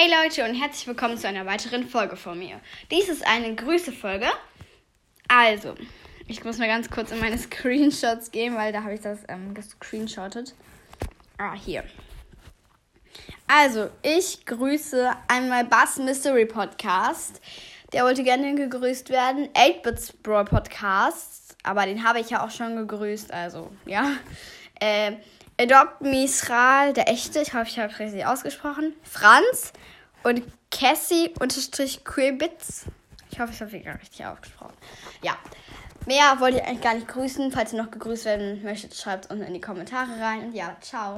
Hey Leute und herzlich willkommen zu einer weiteren Folge von mir. Dies ist eine Grüße-Folge. Also, ich muss mal ganz kurz in meine Screenshots gehen, weil da habe ich das ähm, gescreenshottet. Ah, hier. Also, ich grüße einmal Bass Mystery Podcast. Der wollte gerne gegrüßt werden. 8-Bits Brawl Podcast. Aber den habe ich ja auch schon gegrüßt. Also, ja. Äh, Adopt Misral, der echte, ich hoffe, ich habe es richtig ausgesprochen. Franz und Cassie unterstrich Queebits. Ich hoffe, ich habe es richtig ausgesprochen. Ja. Mehr wollte ich eigentlich gar nicht grüßen. Falls ihr noch gegrüßt werden möchtet, schreibt es unten in die Kommentare rein. Und ja, ciao.